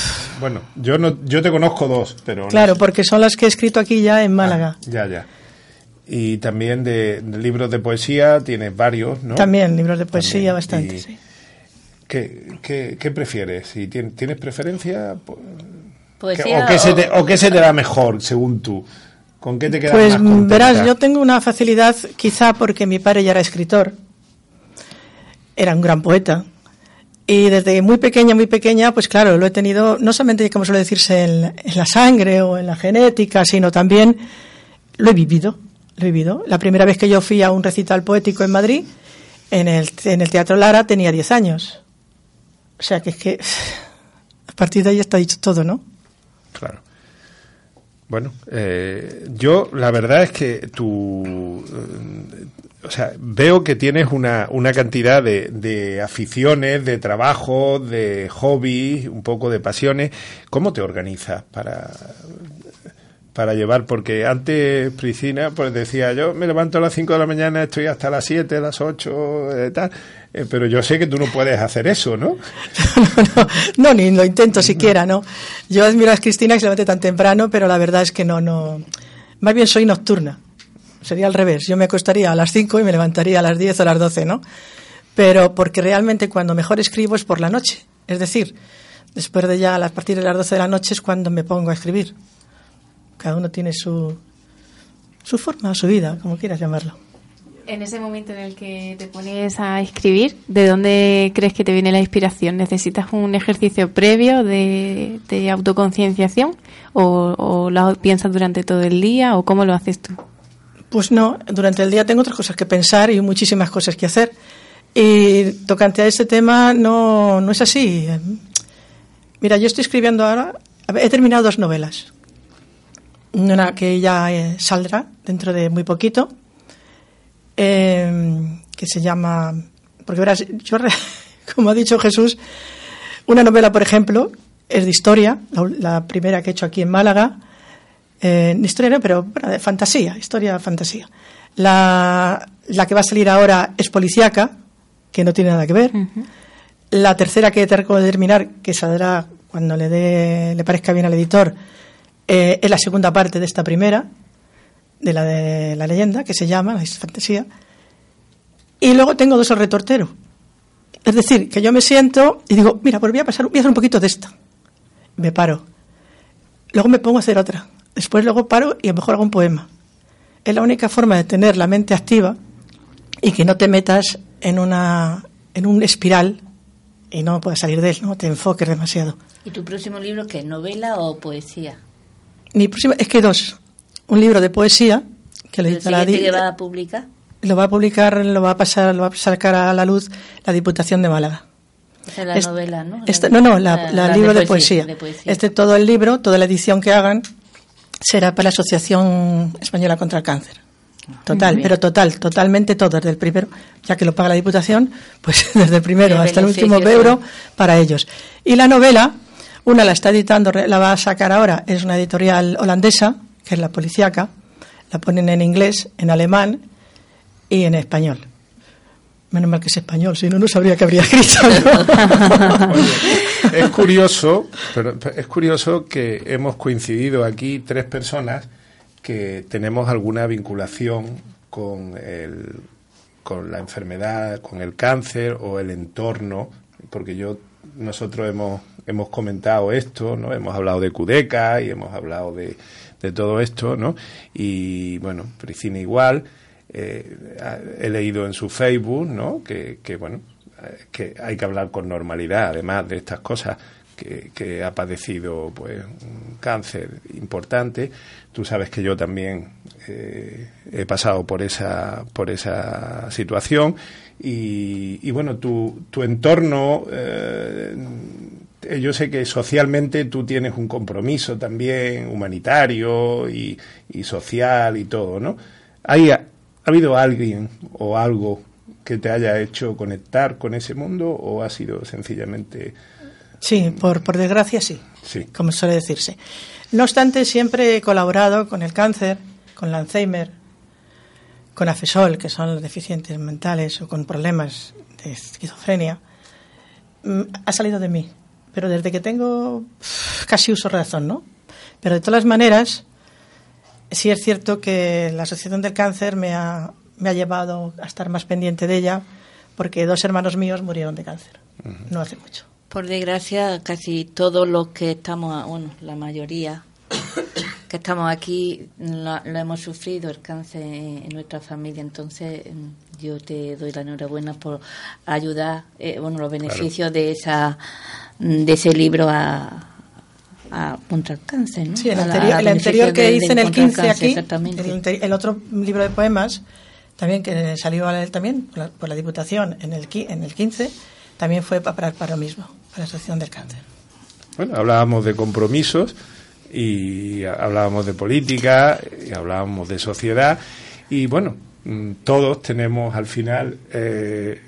Bueno, yo no, yo te conozco dos, pero... Claro, porque son las que he escrito aquí ya en Málaga. Ah, ya, ya. Y también de, libros de poesía tienes varios, ¿no? También, libros de poesía bastante, sí. ¿qué, qué, qué, prefieres? Si tienes preferencia... Poesía o, qué se te, o qué se te da mejor, según tú? ¿Con qué te quedas pues, más contenta? verás, yo tengo una facilidad, quizá porque mi padre ya era escritor, era un gran poeta, y desde muy pequeña, muy pequeña, pues claro, lo he tenido, no solamente, como suele decirse, en, en la sangre o en la genética, sino también lo he vivido, lo he vivido. La primera vez que yo fui a un recital poético en Madrid, en el, en el Teatro Lara, tenía 10 años. O sea que es que a partir de ahí está dicho todo, ¿no? Claro. Bueno, eh, yo la verdad es que tú, eh, o sea, veo que tienes una, una cantidad de, de aficiones, de trabajo, de hobbies, un poco de pasiones. ¿Cómo te organizas para, para llevar? Porque antes, Priscina, pues decía, yo me levanto a las 5 de la mañana, estoy hasta las 7, a las 8, eh, tal. Eh, pero yo sé que tú no puedes hacer eso, ¿no? no, no, no, ni lo intento siquiera, ¿no? Yo admiro a Cristina que se levante tan temprano, pero la verdad es que no, no. Más bien soy nocturna. Sería al revés. Yo me acostaría a las 5 y me levantaría a las 10 o a las 12, ¿no? Pero porque realmente cuando mejor escribo es por la noche. Es decir, después de ya a partir de las 12 de la noche es cuando me pongo a escribir. Cada uno tiene su, su forma, su vida, como quieras llamarlo en ese momento en el que te pones a escribir, ¿de dónde crees que te viene la inspiración? ¿Necesitas un ejercicio previo de, autoconcienciación o, o, piensas durante todo el día o cómo lo haces tú? Pues no, durante el día tengo otras cosas que pensar y muchísimas cosas que hacer. Y tocante a este tema no, no es así. Mira, yo estoy escribiendo ahora, he terminado dos novelas. Una que ya eh, saldrá dentro de muy poquito, eh, que se llama, porque verás, yo, como ha dicho Jesús, Una novela, por ejemplo, es de historia, la, primera que he hecho aquí en Málaga. Eh, historia no, pero de fantasía, historia fantasía. La, la, que va a salir ahora es policíaca, que no tiene nada que ver. La tercera que tengo que terminar, que saldrá cuando le, dé, le parezca bien al editor, eh, es la segunda parte de esta primera, de la de la leyenda, que se llama, la fantasía. Y luego tengo dos al retortero. Es decir, que yo me siento y digo, mira, pues voy a pasar, voy a hacer un poquito de esta. Me paro. Luego me pongo a hacer otra. Después luego paro y a lo mejor hago un poema. Es la única forma de tener la mente activa y que no te metas en una en un espiral y no puedas salir de él, no te enfoques demasiado. ¿Y tu próximo libro qué? ¿Novela o poesía? Mi próximo es que dos. Un libro de poesía que le la que va a publicar? Lo va a publicar, lo va a pasar, lo va a sacar a la luz la Diputación de Málaga. Esa es la novela, ¿no? no, no, la, libro de poesía. de poesía. Este todo el libro, toda la edición que hagan será para la Asociación Española contra el Cáncer. Total, pero total, totalmente todo, desde el primero, ya que lo paga la Diputación, pues desde el primero hasta el último euro para ellos. Y la novela, una la está editando, la va a sacar ahora, es una editorial holandesa, que es la policíaca, la ponen en inglés, en alemán y en español. Menos mal que es español, si no, no sabría que habría escrito. es curioso, pero es curioso que hemos coincidido aquí tres personas que tenemos alguna vinculación con, el, con la enfermedad, con el cáncer o el entorno, porque yo nosotros hemos, hemos comentado esto, ¿no? Hemos hablado de Cudeca y hemos hablado de, de todo esto, ¿no? Y bueno, Priscina igual. Eh, he leído en su Facebook, ¿no? Que, que bueno, que hay que hablar con normalidad, además de estas cosas que, ha padecido pues un cáncer importante. Tú sabes que yo también eh, he pasado por esa, por esa situación y, bueno, tu, tu entorno, eh, yo sé que socialmente tú tienes un compromiso también humanitario y, y social y todo, ¿no? ¿Hay, ¿Ha habido alguien o algo que te haya hecho conectar con ese mundo o ha sido sencillamente Sí, por, por desgracia sí, sí, como suele decirse. No obstante, siempre he colaborado con el cáncer, con el Alzheimer, con AFESOL, que son los deficientes mentales o con problemas de esquizofrenia. Mm, ha salido de mí, pero desde que tengo casi uso razón, ¿no? Pero de todas maneras, sí es cierto que la Asociación del Cáncer me ha, me ha llevado a estar más pendiente de ella, porque dos hermanos míos murieron de cáncer, no hace mucho. Por desgracia, casi todos los que estamos, bueno, la mayoría que estamos aquí lo, hemos sufrido el cáncer en nuestra familia. Entonces, yo te doy la enhorabuena por ayudar, eh, bueno, los beneficios de esa de ese libro a, contra el cáncer, ¿no? Sí, el anterior, que hice en el 15 aquí, el, otro libro de poemas, también que salió a él también por la, Diputación en el, en el 15, también fue para, para lo mismo la Asociación del Cáncer. Bueno, hablábamos de compromisos y hablábamos de política y hablábamos de sociedad y bueno, mm, todos tenemos al final, eh,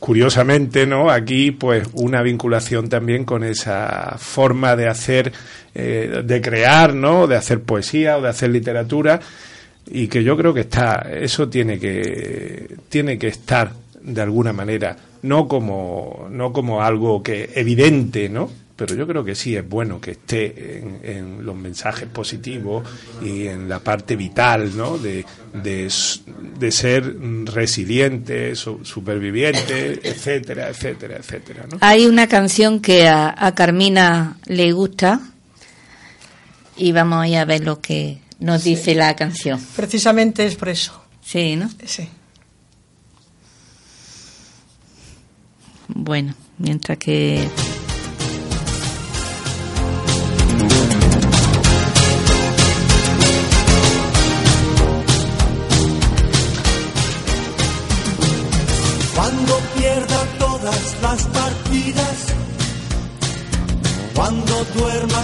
curiosamente, ¿no? Aquí pues una vinculación también con esa forma de hacer, eh, de crear, ¿no? De hacer poesía o de hacer literatura y que yo creo que está, eso tiene que, tiene que estar de alguna manera no como, no como algo que evidente, ¿no? Pero yo creo que sí es bueno que esté en, los mensajes positivos y en la parte vital, ¿no? De, de, ser resiliente, superviviente, etcétera, etcétera, etcétera. ¿no? Hay una canción que a, Carmina le gusta y vamos a, a ver lo que nos dice la canción. Precisamente es por eso. Sí, ¿no? Sí. Bueno, mientras que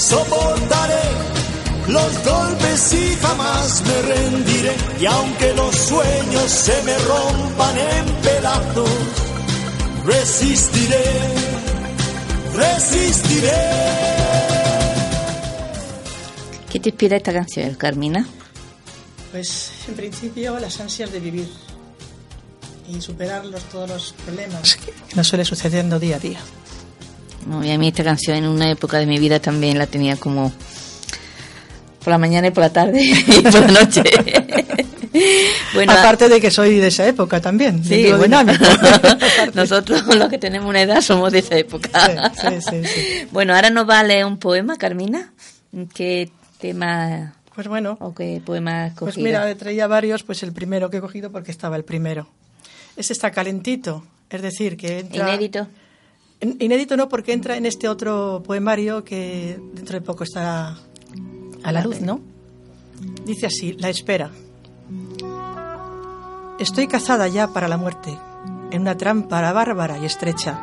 soportaré los golpes y jamás me rendiré. Y aunque los sueños se me rompan en pedazos, resistiré, resistiré. ¿Qué te inspira esta canción, Carmina? Pues en principio las ansias de vivir y superar los, todos los problemas que nos suele sucediendo día a día. No, y a mí esta canción en una época de mi vida también la tenía como por la mañana y por la tarde y por la noche. bueno, Aparte de que soy de esa época también, sí, digo bueno, dinámico. nosotros los que tenemos una edad somos de esa época. Sí, sí, sí. Bueno, ahora nos va a leer un poema, Carmina. ¿Qué tema Pues bueno, o qué poema has pues cogido? mira, traía varios, pues el primero que he cogido porque estaba el primero. Ese está calentito, es decir, que entra... Inédito. In- Inédito no, porque entra en este otro poemario que dentro de poco estará a la luz, ¿no? Dice así, La espera. Estoy cazada ya para la muerte, en una trampa bárbara y estrecha,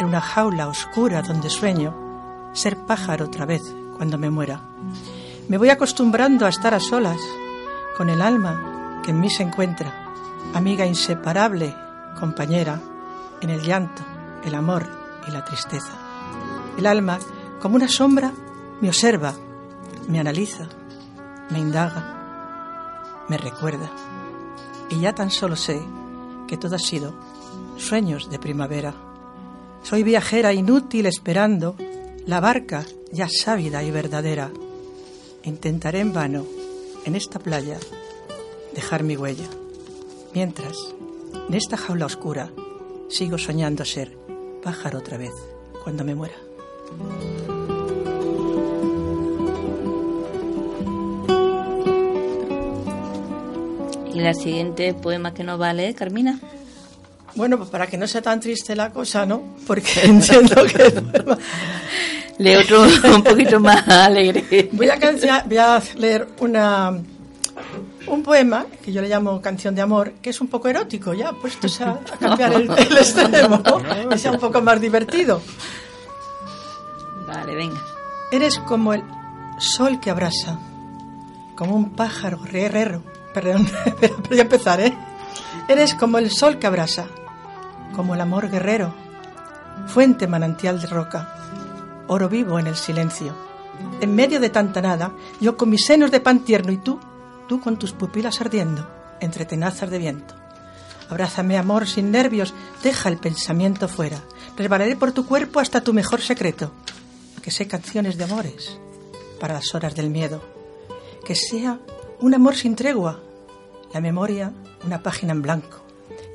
en una jaula oscura donde sueño ser pájaro otra vez cuando me muera. Me voy acostumbrando a estar a solas, con el alma que en mí se encuentra, amiga inseparable, compañera, en el llanto, el amor y la tristeza. El alma, como una sombra, me observa, me analiza, me indaga, me recuerda. Y ya tan solo sé que todo ha sido sueños de primavera. Soy viajera inútil esperando la barca ya sávida y verdadera. Intentaré en vano, en esta playa, dejar mi huella. Mientras, en esta jaula oscura, sigo soñando ser pájaro otra vez cuando me muera. ¿Y la siguiente poema que nos va a leer, Carmina? Bueno, pues para que no sea tan triste la cosa, ¿no? Porque entiendo que... Lee otro un poquito más alegre. Voy a, voy a leer una, un poema que yo le llamo Canción de Amor, que es un poco erótico, ya puestos a, a cambiar el, el extremo, ¿no? que sea un poco más divertido. Vale, venga. Eres como el sol que abrasa, como un pájaro guerrero. Perdón, pero voy a empezar, ¿eh? Eres como el sol que abrasa, como el amor guerrero, fuente manantial de roca, oro vivo en el silencio. En medio de tanta nada, yo con mis senos de pan tierno y tú, tú con tus pupilas ardiendo, entre tenazas de viento. Abrázame, amor, sin nervios, deja el pensamiento fuera. Resbalaré por tu cuerpo hasta tu mejor secreto. Que sé canciones de amores para las horas del miedo. Que sea un amor sin tregua, la memoria una página en blanco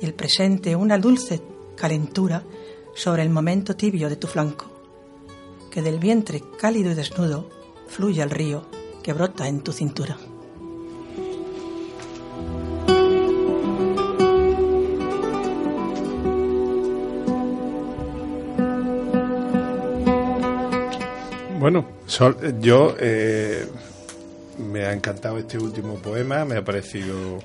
y el presente una dulce calentura sobre el momento tibio de tu flanco. Que del vientre cálido y desnudo fluya el río que brota en tu cintura. Bueno, Sol, yo eh, me ha encantado este último poema, me ha parecido,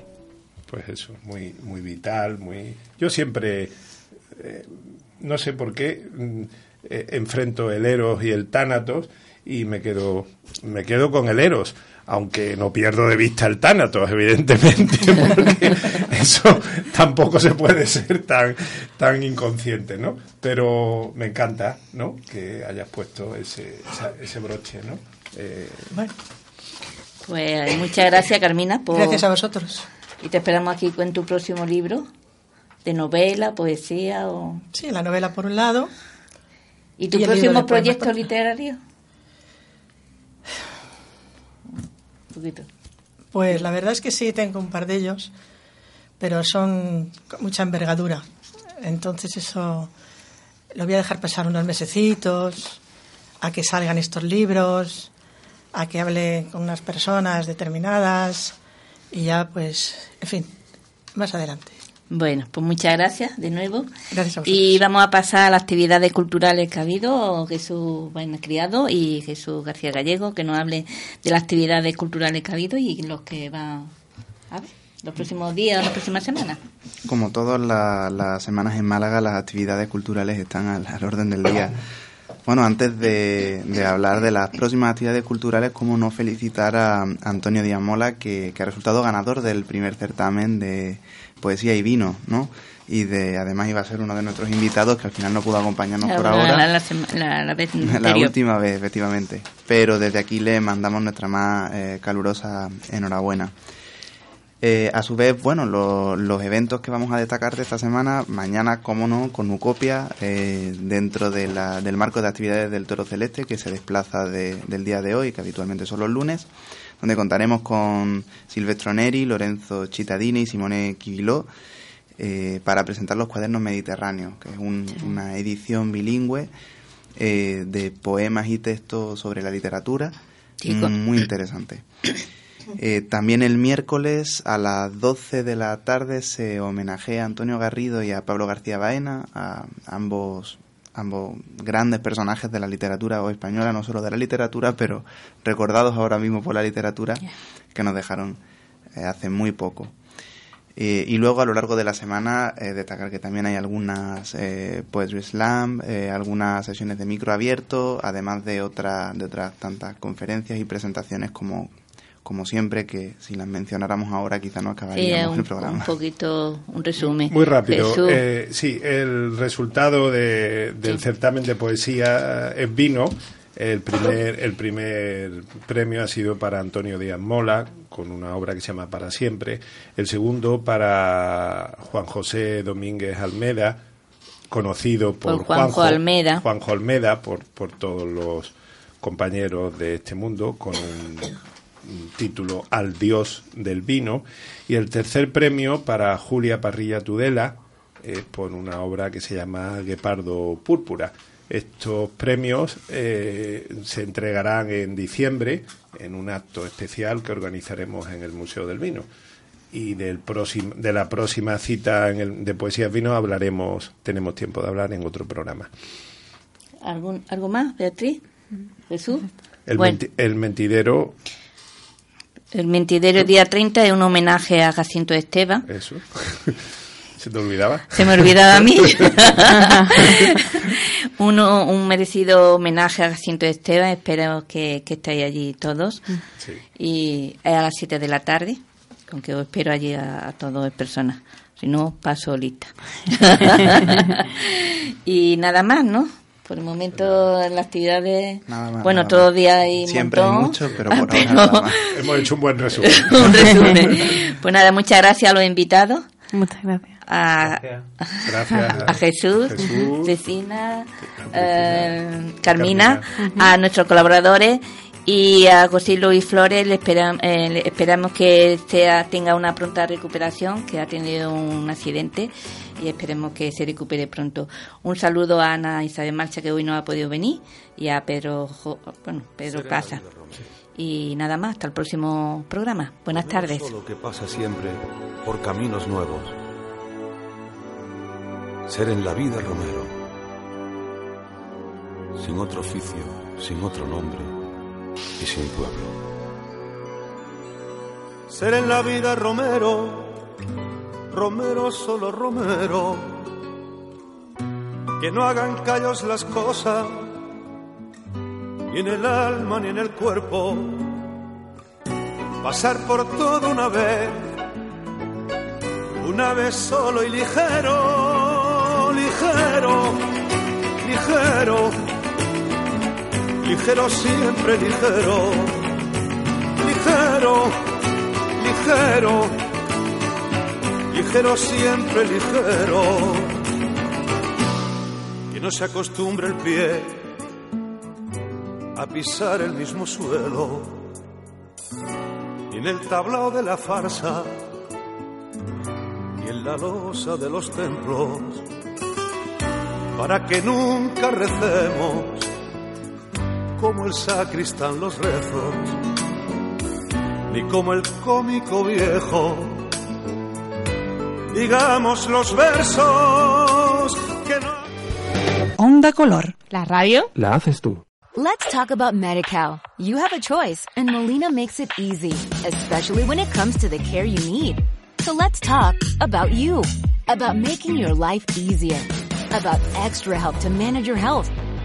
pues eso, muy, muy vital, muy. Yo siempre, eh, no sé por qué, mm, eh, enfrento el Eros y el Tánatos y me quedo, me quedo con el Eros, aunque no pierdo de vista el Tánatos, evidentemente, porque eso tampoco se puede ser tan, tan inconsciente, ¿no? Pero me encanta, ¿no? Que hayas puesto ese, esa- ese broche, ¿no? Eh, Bueno, Pues muchas gracias, Carmina, por... gracias a vosotros. Y te esperamos aquí con tu próximo libro de novela, poesía o... Sí, la novela por un lado. ¿Y tu Y próximo proyecto literario? Pues la verdad es que sí, tengo un par de ellos, pero son con mucha envergadura. Entonces eso lo voy a dejar pasar unos mesecitos, a que salgan estos libros, a que hable con unas personas determinadas y ya pues, en fin, más adelante. Bueno, pues muchas gracias de nuevo. Gracias a vosotros. Y vamos a pasar a las actividades culturales que ha habido, Jesús Baena Criado y Jesús García Gallego, que nos hable de las actividades culturales que ha habido y los que van a ver los próximos días, las próximas semanas. Como todas la- las semanas en Málaga, las actividades culturales están al, al orden del día. Bueno, antes de, de hablar de las próximas actividades culturales, cómo no felicitar a Antonio Díaz Mola, que, que ha resultado ganador del primer certamen de poesía y vino, ¿no? Y de, además iba a ser uno de nuestros invitados, que al final no pudo acompañarnos por la, ahora. la- vez última vez, efectivamente. Pero desde aquí le mandamos nuestra más eh, calurosa enhorabuena. Eh, a su vez, bueno, lo- los eventos que vamos a destacar de esta semana, mañana, como no, con Ucopia, eh, dentro de la- del marco de actividades del Toro Celeste, que se desplaza de- del día de hoy, que habitualmente son los lunes, donde contaremos con Silvestro Neri, Lorenzo Cittadini y Simone Quiviló, eh, para presentar los cuadernos mediterráneos, que es un- una edición bilingüe eh, de poemas y textos sobre la literatura, Chico. muy interesante. Eh, también el miércoles a las 12 de la tarde se homenajea a Antonio Garrido y a Pablo García Baena, a ambos, ambos grandes personajes de la literatura o española, no solo de la literatura, pero recordados ahora mismo por la literatura, que nos dejaron eh, hace muy poco. Eh, y luego a lo largo de la semana eh, destacar que también hay algunas eh, Poetry Slam, algunas sesiones de micro abierto, además de, otra, de otras tantas conferencias y presentaciones como, como siempre, que si las mencionáramos ahora quizá no Sí, acabaríamos un, el programa. un poquito, un resumen. Muy rápido. Eh, sí, el resultado de- del certamen de poesía es vino. El primer, el primer premio ha sido para Antonio Díaz Mola, con una obra que se llama Para Siempre. El segundo para Juan José Domínguez Almeda, conocido por, Por Juanjo Almeda. Juanjo Almeda, por, por todos los compañeros de este mundo, con un título Al Dios del Vino. Y el tercer premio para Julia Parrilla Tudela, eh, por una obra que se llama Guepardo Púrpura. Estos premios eh, se entregarán en diciembre en un acto especial que organizaremos en el Museo del Vino. Y del próximo, de la próxima cita en el, de Poesías Vino hablaremos, tenemos tiempo de hablar en otro programa. ¿Algún, ¿Algo más, Beatriz? Jesús. El, Bueno. menti- el mentidero, El mentidero día 30 es un homenaje a Jacinto Esteban. eso. ¿Se te olvidaba? Se me olvidaba a mí. Uno, un merecido homenaje a Jacinto Esteban. Espero que, que estéis allí todos. Sí. Y es a las 7 de la tarde, aunque os espero allí a, a todos en persona. Si no, paso lista. y nada más, ¿no? Por el momento, las actividades. Nada más, bueno, nada todos los días hay Siempre hay mucho, pero por ahora nada más. Hemos hecho un buen resumen. un resumen. Pues nada, muchas gracias a los invitados. Muchas gracias. A, Gracias. a Jesús, Jesús. Cecina, eh, Carmina, a nuestros colaboradores y a José Luis Flores le, esperam- eh, le esperamos que sea, tenga una pronta recuperación, que ha tenido un accidente y esperemos que se recupere pronto. Un saludo a Ana Isabel Marcha que hoy no ha podido venir y a Pedro, Jo- bueno, Pedro Casa. Y nada más, hasta el próximo programa. Buenas tardes. Solo que pasa siempre por caminos nuevos. Ser en la vida Romero. Sin otro oficio, sin otro nombre y sin pueblo. Ser en la vida Romero, Romero solo Romero. Que no hagan callos las cosas, ni en el alma ni en el cuerpo. Pasar por todo una vez, una vez solo y ligero, ligero, ligero, ligero siempre ligero, ligero ligero, ligero siempre ligero. Que no se acostumbre el pie a pisar el mismo suelo. en el tablao de la farsa y en la losa de los templos, para que nunca recemos como el sacristán los rezos, ni como el cómico viejo. Digamos los versos que no. Onda Color. ¿La radio? La haces tú. Let's talk about MediCal. You have a choice, and Molina makes it easy, especially when it comes to the care you need. So let's talk about you, about making your life easier, about extra help to manage your health.